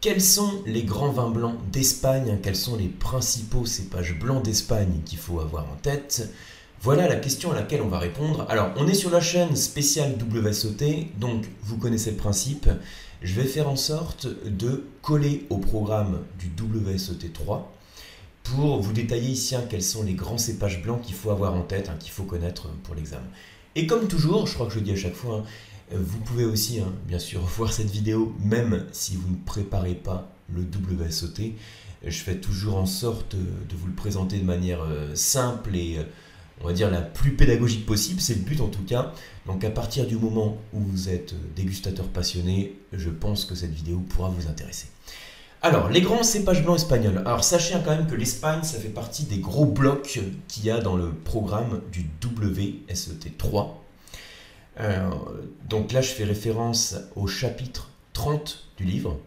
Quels sont les grands vins blancs d'Espagne? Quels sont les principaux cépages blancs d'Espagne qu'il faut avoir en tête? Voilà la question à laquelle on va répondre. Alors, on est sur la chaîne spéciale WSOT, donc vous connaissez le principe. Je vais faire en sorte de coller au programme du WSOT 3 pour vous détailler ici hein, quels sont les grands cépages blancs qu'il faut avoir en tête, hein, qu'il faut connaître pour l'examen. Et comme toujours, je crois que je le dis à chaque fois, hein, vous pouvez aussi, bien sûr, voir cette vidéo, même si vous ne préparez pas le WSOT. Je fais toujours en sorte de vous le présenter de manière euh, simple et, euh, on va dire, la plus pédagogique possible. C'est le but en tout cas. Donc à partir du moment où vous êtes dégustateur passionné, je pense que cette vidéo pourra vous intéresser. Alors, les grands cépages blancs espagnols. Alors, sachez quand même que l'Espagne, ça fait partie des gros blocs qu'il y a dans le programme du WSET 3. Euh, donc là, je fais référence au chapitre 30 du livre.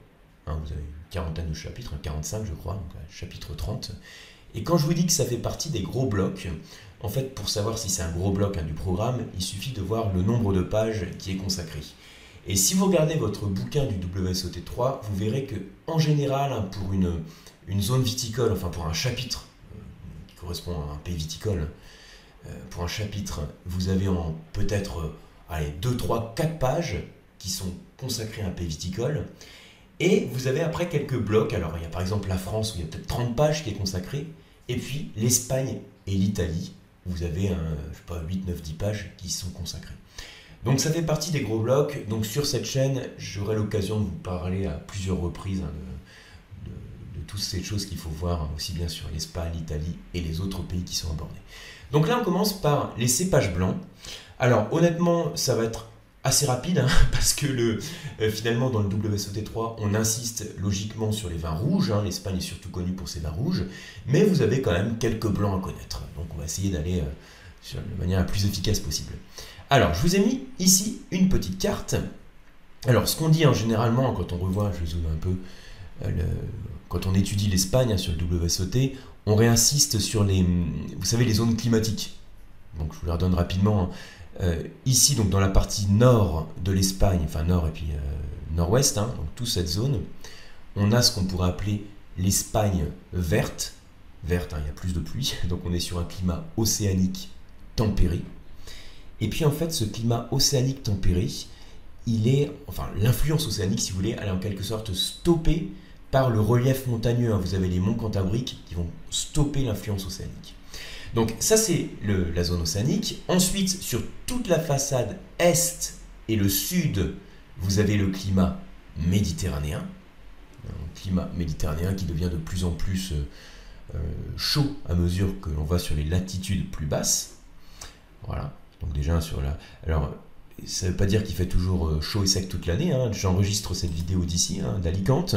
Hein, vous avez une quarantaine de chapitres, 45 je crois, donc chapitre 30. Et quand je vous dis que ça fait partie des gros blocs, en fait, pour savoir si c'est un gros bloc hein, du programme, il suffit de voir le nombre de pages qui est consacré. Et si vous regardez votre bouquin du WSOT3, vous verrez que en général, hein, pour une, zone viticole, enfin pour un chapitre euh, qui correspond à un pays viticole, euh, pour un chapitre, vous avez en peut-être 2, 3, 4 pages qui sont consacrées à un pays viticole. Et vous avez après quelques blocs. Alors il y a par exemple la France où il y a peut-être 30 pages qui est consacrée. Et puis l'Espagne et l'Italie, vous avez un, je sais pas, 8, 9, 10 pages qui sont consacrées. Donc ça fait partie des gros blocs. Donc sur cette chaîne, j'aurai l'occasion de vous parler à plusieurs reprises hein, de, toutes ces choses qu'il faut voir, aussi bien sur l'Espagne, l'Italie et les autres pays qui sont abordés. Donc là, on commence par les cépages blancs. Alors honnêtement, ça va être assez rapide hein, parce que euh, finalement dans le WSOT3 on insiste logiquement sur les vins rouges, hein. l'Espagne est surtout connue pour ses vins rouges, mais vous avez quand même quelques blancs à connaître. Donc on va essayer d'aller euh, de manière la plus efficace possible. Alors, je vous ai mis ici une petite carte. Alors, ce qu'on dit hein, généralement quand on revoit, je zoome un peu, euh, quand on étudie l'Espagne hein, sur le WSOT, on réinsiste sur les, vous savez, les zones climatiques. Donc, je vous les redonne rapidement. Hein. Euh, ici, donc dans la partie nord de l'Espagne, enfin nord et puis euh, nord-ouest, donc toute cette zone, on a ce qu'on pourrait appeler l'Espagne verte. Verte, il y a plus de pluie, donc on est sur un climat océanique tempéré. Et puis en fait, ce climat océanique tempéré, il est, enfin l'influence océanique, si vous voulez, elle est en quelque sorte stoppée par le relief montagneux. Hein. Vous avez les monts Cantabriques qui vont stopper l'influence océanique. Donc ça c'est la zone océanique. Ensuite, sur toute la façade est et le sud, vous avez le climat méditerranéen. Un climat méditerranéen qui devient de plus en plus euh, euh, chaud à mesure que l'on va sur les latitudes plus basses. Voilà. Donc déjà sur la... Alors ça ne veut pas dire qu'il fait toujours euh, chaud et sec toute l'année. Hein. J'enregistre cette vidéo d'ici, hein, d'Alicante.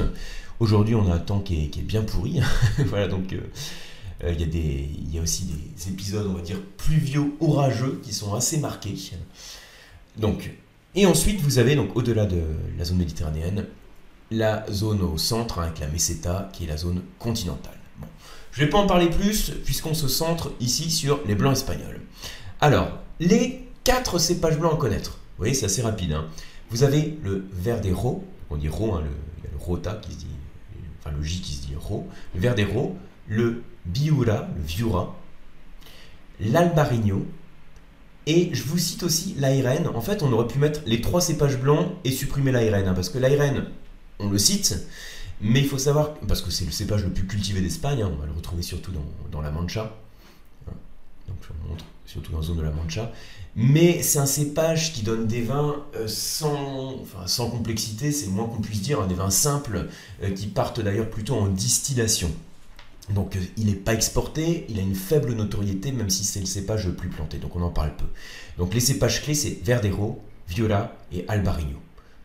Aujourd'hui, on a un temps qui est, bien pourri. voilà, donc il y, a aussi des épisodes, on va dire, pluvieux, orageux, qui sont assez marqués. Donc, et ensuite, vous avez, donc au-delà de la zone méditerranéenne, la zone au centre, avec la Meseta, qui est la zone continentale. Bon. Je ne vais pas en parler plus, puisqu'on se centre ici sur les blancs espagnols. Alors, les quatre cépages blancs à connaître. Vous voyez, c'est assez rapide. Hein. Vous avez le Verdero, on dit Ro, hein, le, il y a le Rota qui se dit, enfin le J qui se dit Ro, le Verdero, le Biura, le Viura, l'Albarino, et je vous cite aussi l'Airène. En fait, on aurait pu mettre les trois cépages blancs et supprimer l'Airène, hein, parce que l'Airène, on le cite, mais il faut savoir, parce que c'est le cépage le plus cultivé d'Espagne, on va le retrouver surtout dans, la Mancha, donc je vous montre, surtout dans la zone de la Mancha. Mais c'est un cépage qui donne des vins euh, sans, complexité, c'est moins qu'on puisse dire, hein, des vins simples euh, qui partent d'ailleurs plutôt en distillation. Donc euh, il n'est pas exporté, il a une faible notoriété même si c'est le cépage le plus planté, donc on en parle peu. Donc les cépages clés c'est Verdero, Viola et Albarino.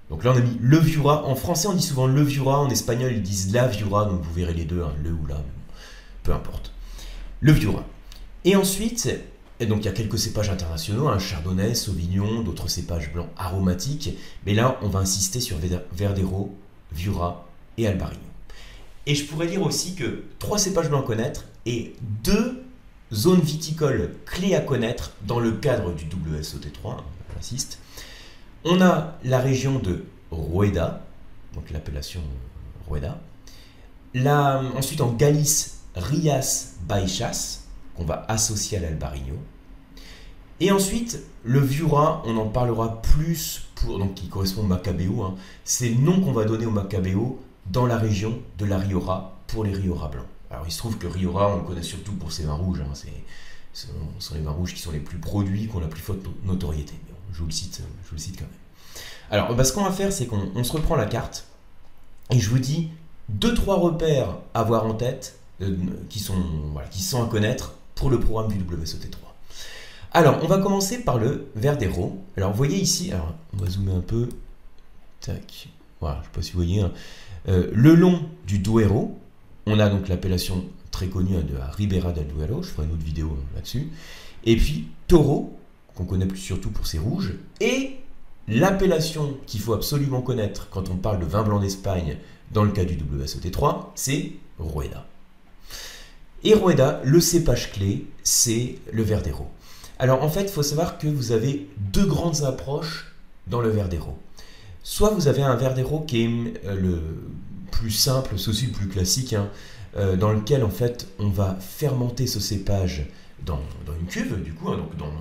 Donc là on a mis le Viura, en français on dit souvent le Viura, en espagnol ils disent la Viura, donc vous verrez les deux, hein, le ou la, peu importe. Le Viura. Et ensuite, et donc il y a quelques cépages internationaux, un chardonnay, sauvignon, d'autres cépages blancs aromatiques, mais là on va insister sur Verdero, Viura et Albarino. Et je pourrais dire aussi que trois cépages blancs à connaître et deux zones viticoles clés à connaître dans le cadre du WSOT3, On a la région de Rueda, donc l'appellation Rueda. Là, ensuite en Galice, Rias Baixas, qu'on va associer à l'Albarino. Et ensuite, le Viura, on en parlera plus, pour, donc qui correspond au Macabeo. Hein. C'est le nom qu'on va donner au Macabeo dans la région de la Riora pour les Riora blancs. Alors il se trouve que Riora, on le connaît surtout pour ses vins rouges. Hein. ce sont les vins rouges qui sont les plus produits, qui ont la plus forte notoriété. je, vous le cite, je vous le cite quand même. Alors bah, ce qu'on va faire, c'est qu'on se reprend la carte et je vous dis deux trois repères à avoir en tête euh, qui, sont, qui sont à connaître pour le programme du WSOT3. Alors, on va commencer par le Verdero. Alors, vous voyez ici, on va zoomer un peu. Tac. Voilà, je ne sais pas si vous voyez. Hein. Euh, le long du Duero, on a donc l'appellation très connue hein, de la Ribera del Duero. Je ferai une autre vidéo là-dessus. Et puis, Toro, qu'on connaît plus surtout pour ses rouges. Et l'appellation qu'il faut absolument connaître quand on parle de vin blanc d'Espagne dans le cas du WSOT3, c'est Rueda. Et Rueda, le cépage clé, c'est le Verdero. Alors en fait, il faut savoir que vous avez deux grandes approches dans le Verdero. Soit vous avez un Verdero qui est euh, le plus simple, c'est aussi le plus classique, hein, euh, dans lequel en fait on va fermenter ce cépage dans, une cuve, du coup, hein, donc dans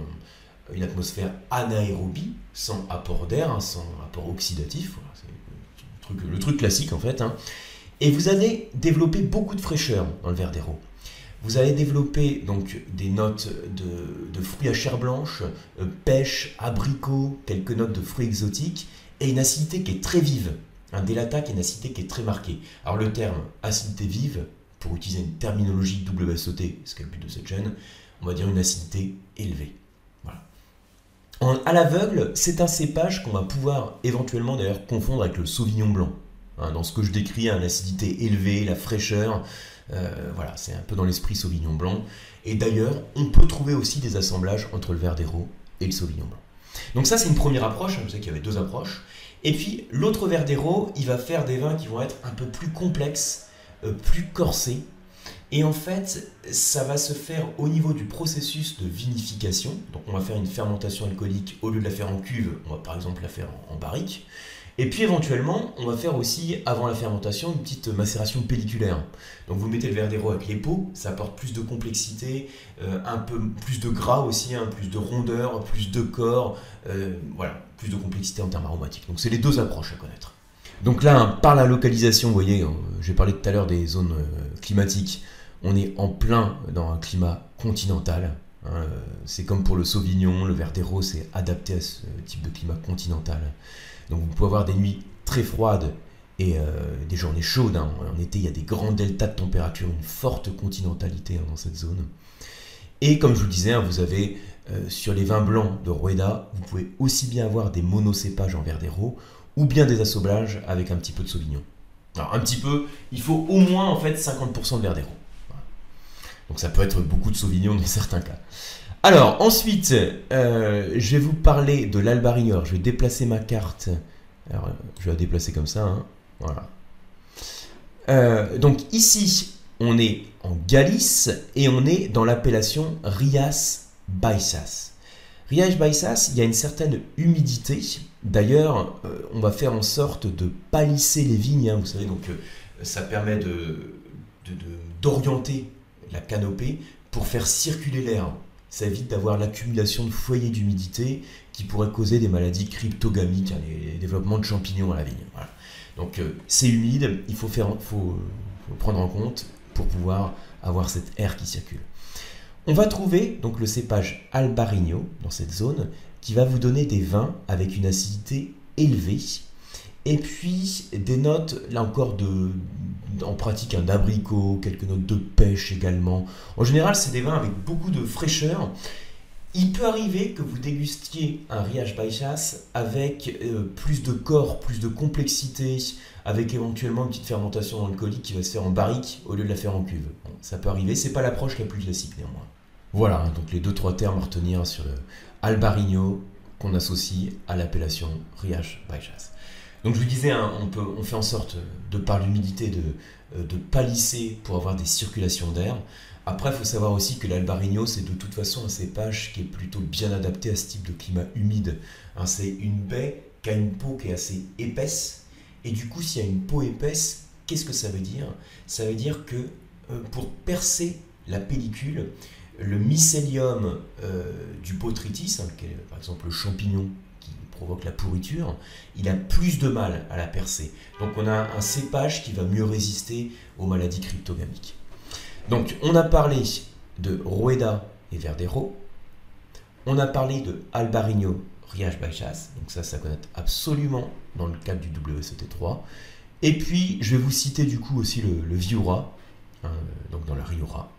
une atmosphère anaérobie, sans apport d'air, hein, sans apport oxydatif. c'est le truc, classique en fait. Et vous allez développer beaucoup de fraîcheur dans le Verdero. Vous allez développer donc des notes de, fruits à chair blanche, euh, pêche, abricot, quelques notes de fruits exotiques et une acidité qui est très vive. Un délata est une acidité qui est très marquée. Alors le terme acidité vive, pour utiliser une terminologie WSOT, ce qui est le but de cette chaîne, on va dire une acidité élevée. Voilà. à l'aveugle, c'est un cépage qu'on va pouvoir éventuellement d'ailleurs confondre avec le sauvignon blanc. Hein, dans ce que je décris, hein, l'acidité élevée, la fraîcheur, euh, voilà, c'est un peu dans l'esprit Sauvignon blanc. Et d'ailleurs, on peut trouver aussi des assemblages entre le Verdero et le Sauvignon blanc. Donc ça, c'est une première approche. Vous savez qu'il y avait deux approches. Et puis l'autre Verdero, il va faire des vins qui vont être un peu plus complexes, euh, plus corsés. Et en fait, ça va se faire au niveau du processus de vinification. Donc on va faire une fermentation alcoolique, au lieu de la faire en cuve, on va par exemple la faire en barrique. Et puis éventuellement, on va faire aussi, avant la fermentation, une petite macération pelliculaire. Donc vous mettez le verdero avec les peaux, ça apporte plus de complexité, euh, un peu plus de gras aussi, hein, plus de rondeur, plus de corps, euh, voilà, plus de complexité en termes aromatiques. Donc c'est les deux approches à connaître. Donc là, hein, par la localisation, vous voyez, euh, j'ai parlé tout à l'heure des zones climatiques, on est en plein dans un climat continental. Hein, c'est comme pour le Sauvignon, le Verdero, c'est adapté à ce type de climat continental. Donc vous pouvez avoir des nuits très froides et euh, des journées chaudes. Hein. En été, il y a des grands deltas de température, une forte continentalité hein, dans cette zone. Et comme je vous le disais, hein, vous avez euh, sur les vins blancs de Rueda, vous pouvez aussi bien avoir des monocépages en Verdero ou bien des assemblages avec un petit peu de Sauvignon. Alors un petit peu, il faut au moins en fait 50% de Verdero. Donc ça peut être beaucoup de Sauvignon dans certains cas. Alors, ensuite, euh, je vais vous parler de l'Albarigno. Je vais déplacer ma carte. Je vais la déplacer comme ça. Hein. Voilà. Euh, donc ici, on est en Galice et on est dans l'appellation Rias Baixas. Rias Baixas, il y a une certaine humidité. D'ailleurs, euh, on va faire en sorte de palisser les vignes. Hein, vous savez, donc ça permet d'orienter la canopée pour faire circuler l'air ça évite d'avoir l'accumulation de foyers d'humidité qui pourraient causer des maladies cryptogamiques, hein, les développements de champignons à la vigne. Donc euh, c'est humide, il faut, faire, faut, prendre en compte pour pouvoir avoir cet air qui circule. On va trouver donc le cépage Albarino dans cette zone qui va vous donner des vins avec une acidité élevée et puis des notes, là encore, de, en pratique, un d'abricot, quelques notes de pêche également. En général, c'est des vins avec beaucoup de fraîcheur. Il peut arriver que vous dégustiez un Riach Baixas avec euh, plus de corps, plus de complexité, avec éventuellement une petite fermentation alcoolique qui va se faire en barrique au lieu de la faire en cuve. ça peut arriver, c'est pas l'approche la plus classique néanmoins. Voilà, hein, donc les deux trois termes à retenir sur le Albarino qu'on associe à l'appellation Riach Baixas. Donc je vous disais, hein, on, fait en sorte, de par l'humidité, de, euh, palisser pour avoir des circulations d'air. Après, il faut savoir aussi que l'Albarino, c'est de toute façon un cépage qui est plutôt bien adapté à ce type de climat humide. Hein, c'est une baie qui a une peau qui est assez épaisse. Et du coup, s'il y a une peau épaisse, Qu'est-ce que ça veut dire? Ça veut dire que pour percer la pellicule, le mycélium du botrytis, hein, qui par exemple le champignon provoque la pourriture, il a plus de mal à la percer. Donc on a un cépage qui va mieux résister aux maladies cryptogamiques. Donc on a parlé de Rueda et Verdero, on a parlé de Albarino, Riage Baixas, donc ça, ça connaît absolument dans le cadre du WSOT3. Et puis, je vais vous citer du coup aussi le, Viura, hein, donc dans la Riora.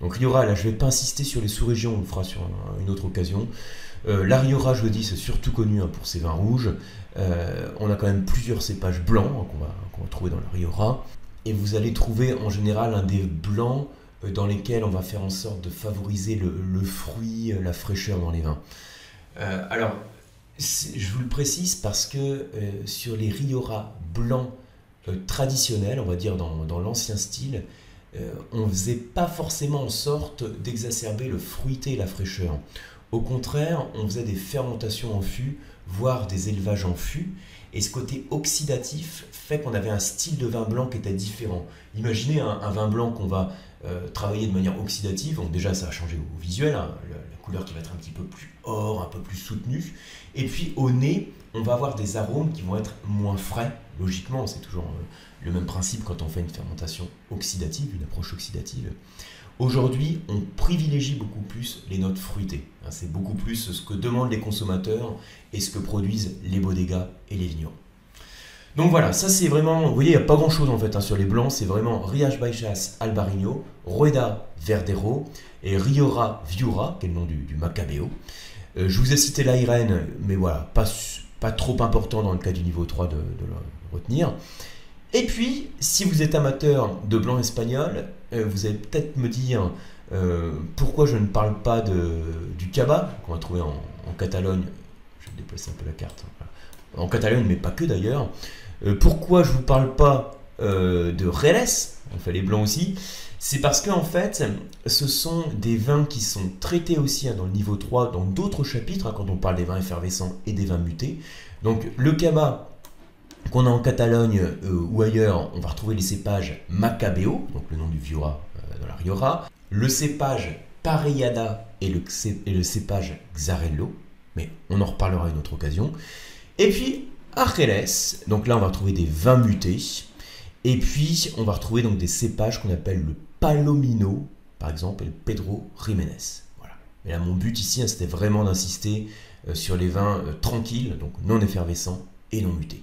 Donc Riora, là, je ne vais pas insister sur les sous-régions, on le fera sur une autre occasion. Euh, la Riora, je dis, c'est surtout connu hein, pour ses vins rouges. Euh, on a quand même plusieurs cépages blancs hein, qu'on va, trouver dans la Riora. Et vous allez trouver en général un des blancs euh, dans lesquels on va faire en sorte de favoriser le, fruit, la fraîcheur dans les vins. Alors, je vous le précise parce que sur les Riora blancs traditionnels, on va dire dans, l'ancien style, on ne faisait pas forcément en sorte d'exacerber le fruité et la fraîcheur. Au contraire, on faisait des fermentations en fût, voire des élevages en fût, et ce côté oxydatif fait qu'on avait un style de vin blanc qui était différent. Imaginez un vin blanc qu'on va euh, travailler de manière oxydative. Donc déjà, ça a changé au visuel, hein. Qui va être un petit peu plus or, un peu plus soutenue. Et puis au nez, on va avoir des arômes qui vont être moins frais. Logiquement, c'est toujours euh, le même principe quand on fait une fermentation oxydative, une approche oxydative. Aujourd'hui, on privilégie beaucoup plus les notes fruitées. Hein. c'est beaucoup plus ce que demandent les consommateurs et ce que produisent les bodegas et les vignerons. Donc voilà, ça c'est vraiment, vous voyez, il n'y a pas grand chose en fait hein, sur les blancs, c'est vraiment Riach Baixas Albarino, Rueda Verdero et Riora Viura, qui est le nom du, Macabeo. Euh, je vous ai cité l'Airène, mais voilà, pas, trop important dans le cas du niveau 3 de, le retenir. Et puis, si vous êtes amateur de blanc espagnol, euh, vous allez peut-être me dire euh, pourquoi je ne parle pas de, du Caba, qu'on va trouver en, Catalogne. Je vais déplacer un peu la carte. En Catalogne, mais pas que d'ailleurs. Euh, pourquoi je ne vous parle pas euh, de Reles, on fait les blancs aussi, c'est parce qu'en en fait, ce sont des vins qui sont traités aussi hein, dans le niveau 3, dans d'autres chapitres, hein, quand on parle des vins effervescents et des vins mutés. Donc le Caba qu'on a en Catalogne euh, ou ailleurs, on va retrouver les cépages Macabeo, donc le nom du Viora dans la Riora, le cépage Parellada et le, et le cépage Xarello, mais on en reparlera une autre occasion. Et puis Argeles, donc là on va retrouver des vins mutés. Et puis on va retrouver donc des cépages qu'on appelle le Palomino, par exemple, et le Pedro Jiménez. Voilà. Et là mon but ici, hein, c'était vraiment d'insister euh, sur les vins euh, tranquilles, donc non effervescents et non mutés.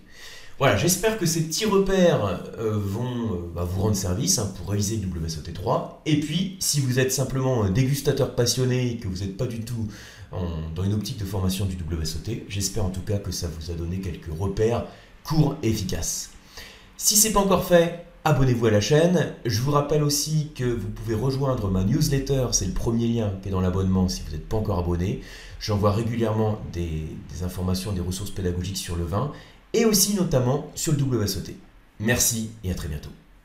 Voilà, j'espère que ces petits repères euh, vont bah, vous rendre service hein, pour réaliser le WSOT3. Et puis, si vous êtes simplement dégustateur passionné et que vous n'êtes pas du tout dans une optique de formation du WSOT. J'espère en tout cas que ça vous a donné quelques repères courts et efficaces. Si ce n'est pas encore fait, abonnez-vous à la chaîne. Je vous rappelle aussi que vous pouvez rejoindre ma newsletter, c'est le premier lien qui est dans l'abonnement si vous n'êtes pas encore abonné. J'envoie régulièrement des informations, des ressources pédagogiques sur le vin et aussi notamment sur le WSOT. Merci et à très bientôt.